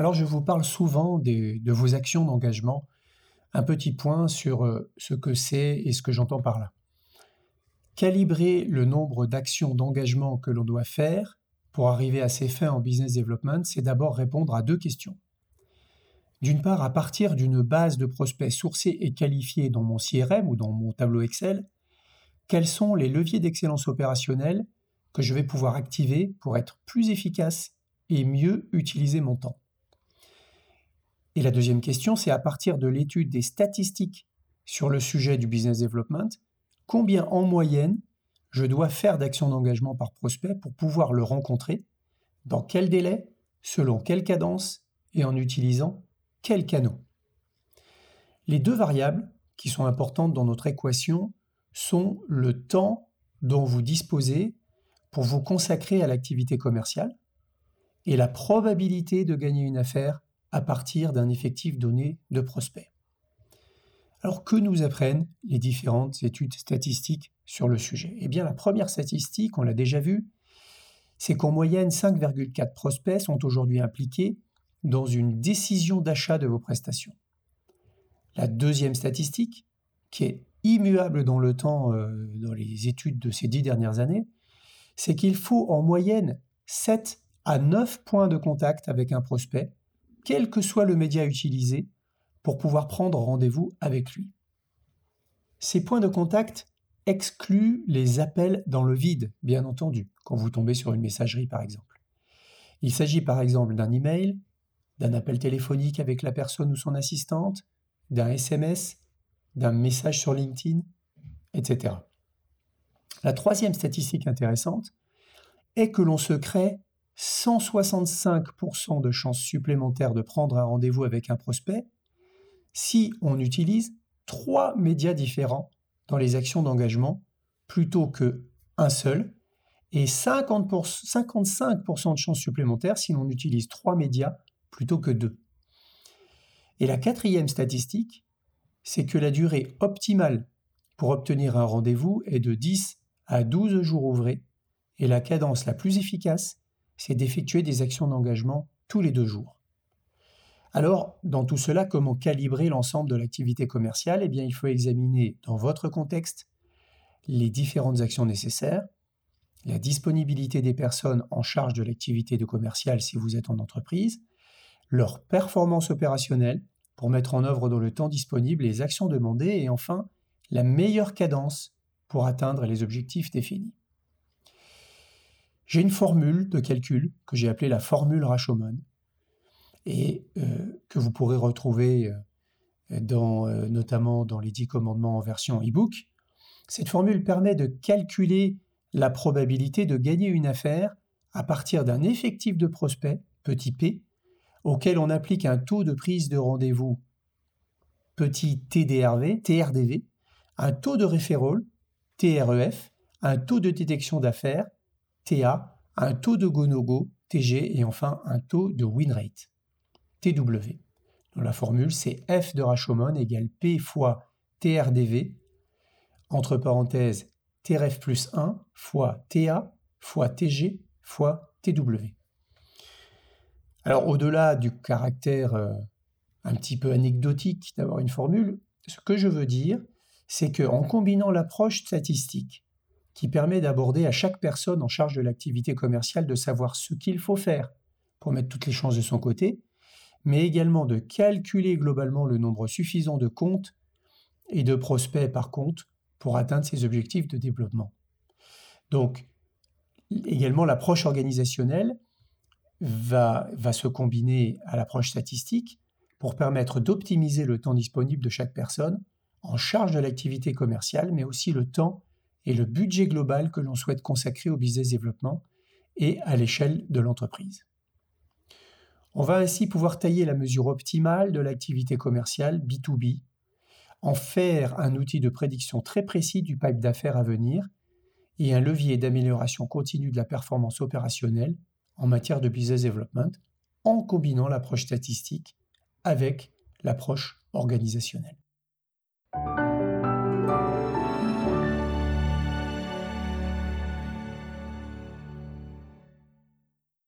Alors je vous parle souvent de vos actions d'engagement. Un petit point sur euh, ce que c'est et ce que j'entends par là. Calibrer le nombre d'actions d'engagement que l'on doit faire pour arriver à ses fins en business development, c'est d'abord répondre à deux questions. D'une part, à partir d'une base de prospects sourcés et qualifiés dans mon CRM ou dans mon tableau Excel, quels sont les leviers d'excellence opérationnelle que je vais pouvoir activer pour être plus efficace et mieux utiliser mon temps? Et la deuxième question, c'est à partir de l'étude des statistiques sur le sujet du business development, combien en moyenne je dois faire d'actions d'engagement par prospect pour pouvoir le rencontrer, dans quel délai, selon quelle cadence et en utilisant quels canaux. Les deux variables qui sont importantes dans notre équation sont le temps dont vous disposez pour vous consacrer à l'activité commerciale et la probabilité de gagner une affaire à partir d'un effectif donné de prospects. Alors que nous apprennent les différentes études statistiques sur le sujet? Eh bien la première statistique, on l'a déjà vu, c'est qu'en moyenne 5,4 prospects sont aujourd'hui impliqués dans une décision d'achat de vos prestations. La deuxième statistique, qui est immuable dans le temps euh, dans les études de ces dix dernières années, c'est qu'il faut en moyenne 7 à 9 points de contact avec un prospect, quel que soit le média utilisé, pour pouvoir prendre rendez-vous avec lui. Ces points de contact excluent les appels dans le vide, bien entendu, quand vous tombez sur une messagerie par exemple. Il s'agit par exemple d'un email, d'un appel téléphonique avec la personne ou son assistante, d'un SMS, d'un message sur LinkedIn, etc. La troisième statistique intéressante est que l'on se crée 165% de chances supplémentaires de prendre un rendez-vous avec un prospect si on utilise trois médias différents dans les actions d'engagement plutôt que un seul et 55% de chances supplémentaires si l'on utilise trois médias plutôt que deux. Et la quatrième statistique, c'est que la durée optimale pour obtenir un rendez-vous est de 10 à 12 jours ouvrés, et la cadence la plus efficace, c'est d'effectuer des actions d'engagement tous les deux jours. Alors, dans tout cela, comment calibrer l'ensemble de l'activité commerciale? Eh bien, il faut examiner dans votre contexte les différentes actions nécessaires, la disponibilité des personnes en charge de l'activité de commercial si vous êtes en entreprise, leur performance opérationnelle pour mettre en œuvre dans le temps disponible les actions demandées et enfin la meilleure cadence pour atteindre les objectifs définis. J'ai une formule de calcul que j'ai appelée la formule Rashomon et euh, que vous pourrez retrouver euh, euh, notamment dans les 10 commandements en version e-book. Cette formule permet de calculer la probabilité de gagner une affaire à partir d'un effectif de prospect, petit p, auquel on applique un taux de prise de rendez-vous petit TDRV, TRDV, un taux de référol, TREF, un taux de détection d'affaires, TA, un taux de go-no-go, TG, et enfin un taux de win rate, TW. Dans la formule, c'est F de Rashomon égale P fois TRDV, entre parenthèses, TRF plus 1 fois TA fois TG fois TW. Alors au-delà du caractère euh, un petit peu anecdotique d'avoir une formule, ce que je veux dire, c'est qu'en combinant l'approche statistique, qui permet d'aborder à chaque personne en charge de l'activité commerciale de savoir ce qu'il faut faire pour mettre toutes les chances de son côté, mais également de calculer globalement le nombre suffisant de comptes et de prospects par compte pour atteindre ses objectifs de développement. Donc, également l'approche organisationnelle va, va se combiner à l'approche statistique pour permettre d'optimiser le temps disponible de chaque personne en charge de l'activité commerciale, mais aussi le temps et le budget global que l'on souhaite consacrer au business développement et à l'échelle de l'entreprise. On va ainsi pouvoir tailler la mesure optimale de l'activité commerciale B2B, en faire un outil de prédiction très précis du pipe d'affaires à venir et un levier d'amélioration continue de la performance opérationnelle en matière de business development en combinant l'approche statistique avec l'approche organisationnelle.